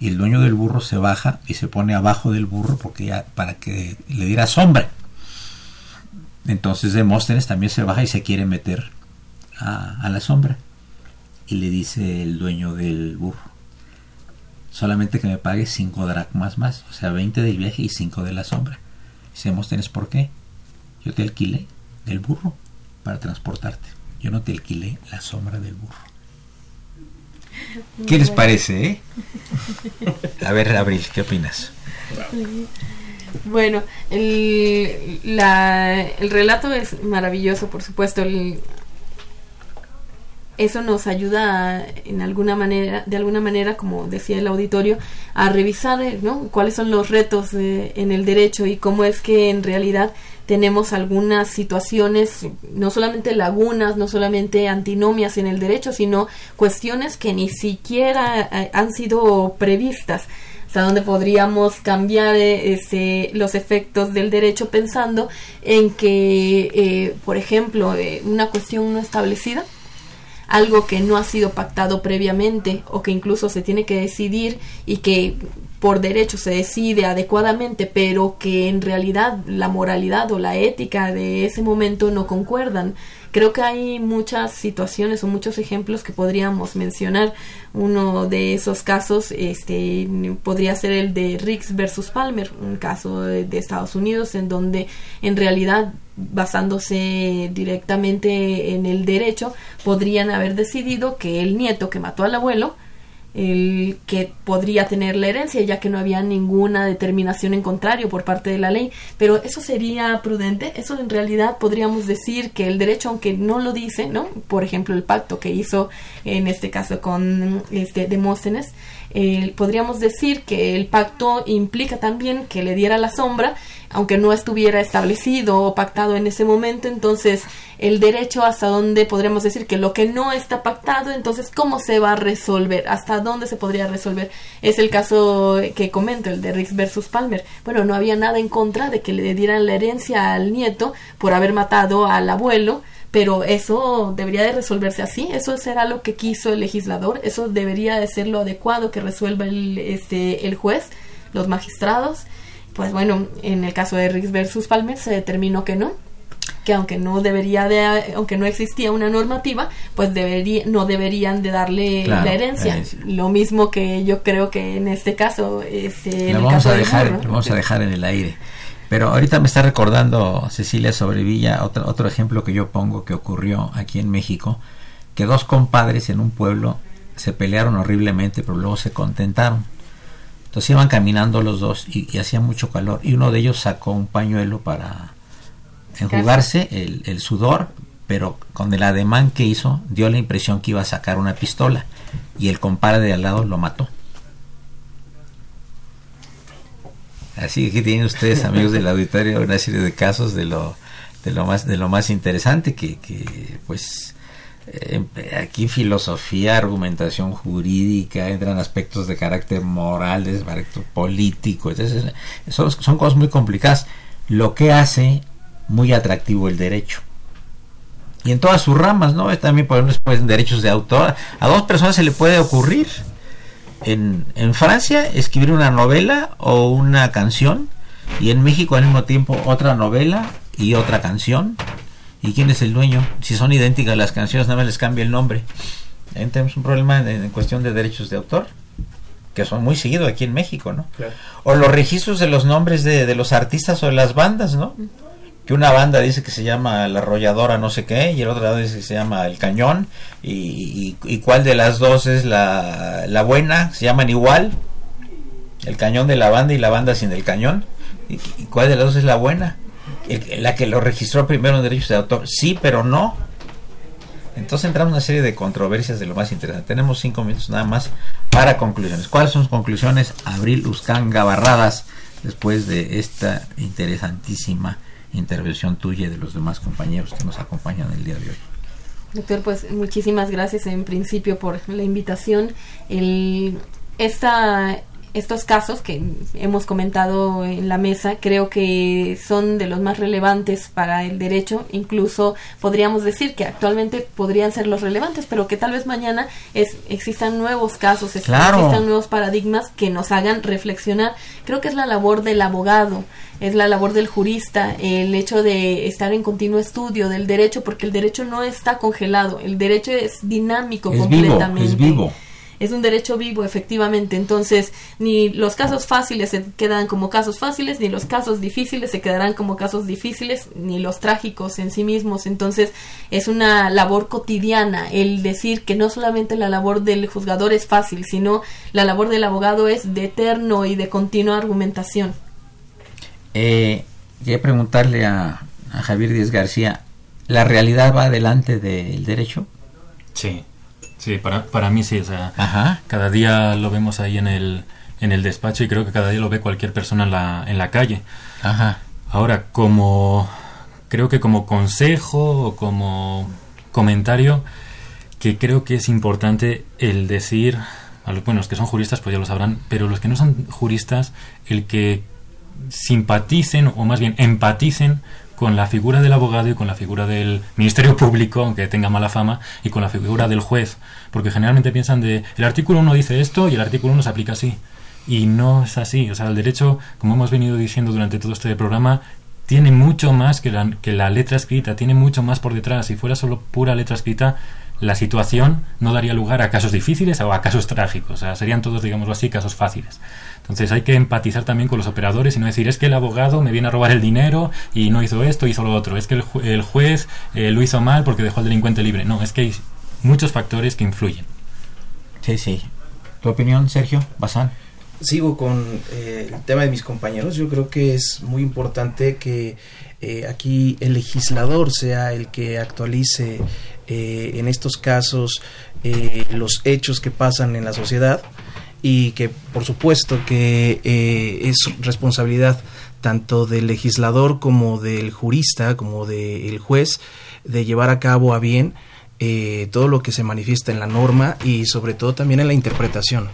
y el dueño del burro se baja y se pone abajo del burro porque para que le diera sombra. Entonces Demóstenes también se baja y se quiere meter a la sombra y le dice el dueño del burro solamente que me pague 5 dracmas más, o sea, 20 del viaje y 5 de la sombra. Dice Demóstenes, ¿por qué? Yo te alquilé del burro para transportarte. Yo no te alquilé la sombra del burro. ¿Qué les parece? Eh? A ver, Abril, ¿qué opinas? Bueno, el, la, el relato es maravilloso, por supuesto. El, eso nos ayuda en alguna manera, de alguna manera, como decía el auditorio, a revisar ¿no? cuáles son los retos en el derecho y cómo es que en realidad tenemos algunas situaciones, no solamente lagunas, no solamente antinomias en el derecho, sino cuestiones que ni siquiera eh, han sido previstas hasta dónde podríamos cambiar eh, ese, los efectos del derecho pensando en que, eh, por ejemplo, una cuestión no establecida, algo que no ha sido pactado previamente o que incluso se tiene que decidir y que por derecho se decide adecuadamente, pero que en realidad la moralidad o la ética de ese momento no concuerdan. Creo que hay muchas situaciones o muchos ejemplos que podríamos mencionar. Uno de esos casos este, podría ser el de Riggs versus Palmer, un caso de, de Estados Unidos en donde en realidad basándose directamente en el derecho, podrían haber decidido que el nieto que mató al abuelo el que podría tener la herencia, ya que no había ninguna determinación en contrario por parte de la ley. Pero eso sería prudente, eso en realidad podríamos decir que el derecho, aunque no lo dice, ¿no? Por ejemplo, el pacto que hizo en este caso con este Demóstenes, podríamos decir que el pacto implica también que le diera la sombra, aunque no estuviera establecido o pactado en ese momento, entonces el derecho hasta dónde podríamos decir que lo que no está pactado, entonces cómo se va a resolver, hasta dónde se podría resolver. Es el caso que comento, el de Riggs versus Palmer. Bueno, no había nada en contra de que le dieran la herencia al nieto por haber matado al abuelo, pero eso debería de resolverse así, eso será lo que quiso el legislador, eso debería de ser lo adecuado que resuelva el, este, el juez, los magistrados. Pues bueno, en el caso de Riggs versus Palmer se determinó que no, que aunque no debería de aunque no existía una normativa pues debería no deberían de darle la, herencia. lo mismo que yo creo que en este caso este, vamos a dejar vamos a dejar en el aire pero ahorita me está recordando Cecilia Sobrevilla otro, otro ejemplo que yo pongo que ocurrió aquí en México, que dos compadres en un pueblo se pelearon horriblemente, pero luego se contentaron. Entonces iban caminando los dos y, hacía mucho calor. Y uno de ellos sacó un pañuelo para enjugarse el, el sudor, pero con el ademán que hizo dio la impresión que iba a sacar una pistola. Y el compadre de al lado lo mató. Así que tienen ustedes, amigos del auditorio, una serie de casos de lo, de lo más, de lo más interesante que, que pues eh, aquí filosofía, argumentación jurídica, entran aspectos de carácter moral, de carácter político, entonces son, cosas muy complicadas, lo que hace muy atractivo el derecho y en todas sus ramas, ¿no? También por ejemplo, pues, derechos de autor. A dos personas se le puede ocurrir en, en Francia escribir una novela o una canción y en México al mismo tiempo otra novela y otra canción. ¿Y quién es el dueño? Si son idénticas las canciones, nada más les cambia el nombre. Tenemos un problema en, cuestión de derechos de autor, que son muy seguidos aquí en México, ¿no? O los registros de los nombres de, de, los artistas o de las bandas, ¿no? que una banda dice que se llama la arrolladora no sé qué y el otro lado dice que se llama el cañón y, y, cuál de las dos es la, la, buena, se llaman igual, el cañón de la banda y la banda sin el cañón, y, cuál de las dos es la buena, la que lo registró primero en derechos de autor, sí pero no. Entonces entramos en una serie de controversias de lo más interesante. Tenemos cinco minutos nada más para conclusiones. ¿Cuáles son sus conclusiones? Abril Uscan Gabarradas después de esta interesantísima intervención tuya y de los demás compañeros que nos acompañan el día de hoy. Doctor, pues muchísimas gracias en principio por la invitación. El, esta estos casos que hemos comentado en la mesa creo que son de los más relevantes para el derecho, incluso podríamos decir que actualmente podrían ser los relevantes, pero que tal vez mañana es, existan nuevos casos, existan nuevos paradigmas que nos hagan reflexionar. Creo que es la labor del abogado, es la labor del jurista, el hecho de estar en continuo estudio del derecho, porque el derecho no está congelado, el derecho es dinámico completamente. es vivo es un derecho vivo, efectivamente. Entonces, ni los casos fáciles se quedan como casos fáciles, ni los casos difíciles se quedarán como casos difíciles, ni los trágicos en sí mismos. Entonces, es una labor cotidiana el decir que no solamente la labor del juzgador es fácil, sino la labor del abogado es de eterno y de continua argumentación. Eh, quería preguntarle a, a Javier Díaz García, ¿la realidad va delante del derecho? Sí. Sí, para, para mí sí, o sea, cada día lo vemos ahí en el, en el despacho y creo que cada día lo ve cualquier persona en la, en la calle. Ajá. Ahora, como, creo que como consejo o como comentario, que creo que es importante el decir, a los, bueno, los que son juristas pues ya lo sabrán, pero los que no son juristas, el que simpaticen o más bien empaticen con la figura del abogado y con la figura del Ministerio Público, aunque tenga mala fama, y con la figura del juez, porque generalmente piensan de el artículo 1 dice esto y el artículo 1 se aplica así. Y no es así, o sea, el derecho, como hemos venido diciendo durante todo este programa, tiene mucho más que la, que la letra escrita, tiene mucho más por detrás. Si fuera solo pura letra escrita, la situación no daría lugar a casos difíciles o a casos trágicos. O sea, serían todos, digámoslo así, casos fáciles. Entonces hay que empatizar también con los operadores y no decir es que el abogado me viene a robar el dinero y no hizo esto, hizo lo otro. Es que el, juez eh, lo hizo mal porque dejó al delincuente libre. No, es que hay muchos factores que influyen. Sí, sí. ¿Tu opinión, Sergio Bazán? Sigo con eh, el tema de mis compañeros. Yo creo que es muy importante que eh, aquí el legislador sea el que actualice en estos casos los hechos que pasan en la sociedad y que por supuesto que eh, es responsabilidad tanto del legislador como del jurista, como del juez, de llevar a cabo a bien eh, todo lo que se manifiesta en la norma y sobre todo también en la interpretación.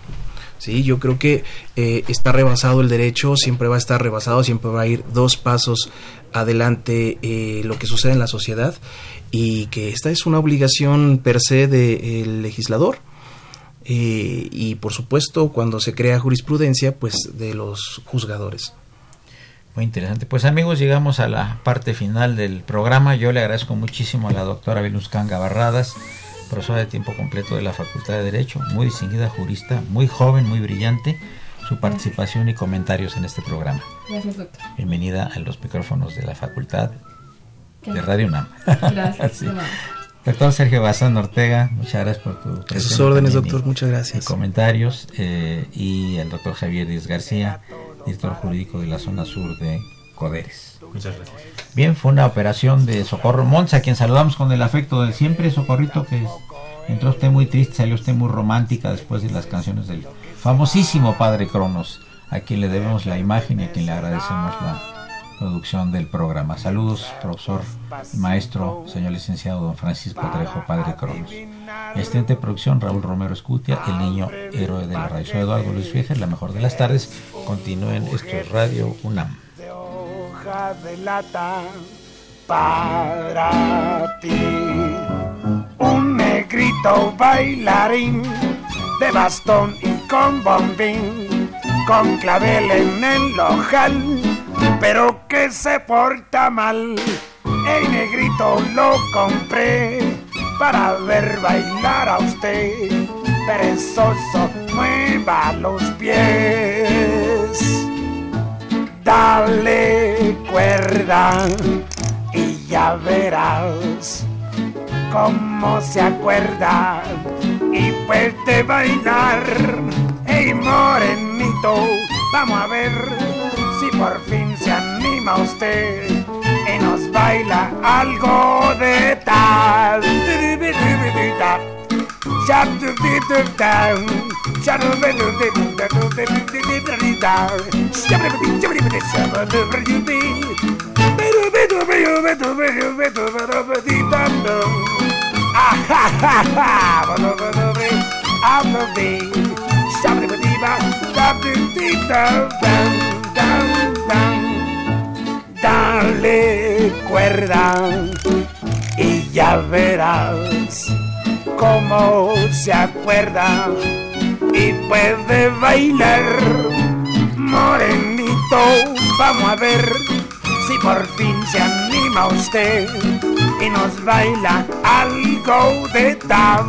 Sí, yo creo que eh, está rebasado el derecho, siempre va a estar rebasado, siempre va a ir dos pasos adelante lo que sucede en la sociedad y que esta es una obligación per se del legislador eh, y por supuesto cuando se crea jurisprudencia pues de los juzgadores. Muy interesante. Pues amigos, llegamos a la parte final del programa. Yo le agradezco muchísimo a la doctora Venuscanga Barradas, profesora de tiempo completo de la Facultad de Derecho, muy distinguida jurista, muy joven, muy brillante, su participación y comentarios en este programa. Gracias, doctor. Bienvenida a los micrófonos de la Facultad de Radio UNAM. Gracias. Doctor Sergio Bazán Ortega, muchas gracias por tu presencia. sus órdenes, doctor, muchas gracias. comentarios. Eh, y el doctor Javier Díaz García, director jurídico de la zona sur de Coderes. Muchas gracias. Bien, fue una operación de Socorro Monza, a quien saludamos con el afecto del siempre, Socorrito, que entró usted muy triste, salió usted muy romántica después de las canciones del famosísimo Padre Cronos, a quien le debemos la imagen y a quien le agradecemos la producción del programa. Saludos, profesor maestro, señor licenciado don Francisco Trejo, padre Cronos. Excelente producción, Raúl Romero Escutia, el niño héroe de la radio. Soy Eduardo Luis Fieger, la mejor de las tardes. Continúen, esto es Radio UNAM. De hoja de lata para ti, un negrito bailarín de bastón y con bombín, con clavel en el ojal pero que se porta mal. El negrito lo compré para ver bailar a usted. Perezoso, mueva los pies. Dale cuerda ya verás cómo se acuerda y puede bailar. Hey morenito, vamos a ver si por fin se anima usted y nos baila algo de tal. Dale cuerda y ya verás cómo se acuerda y puede bailar. Morenito, vamos a ver si por fin se anima usted y nos baila algo de tal.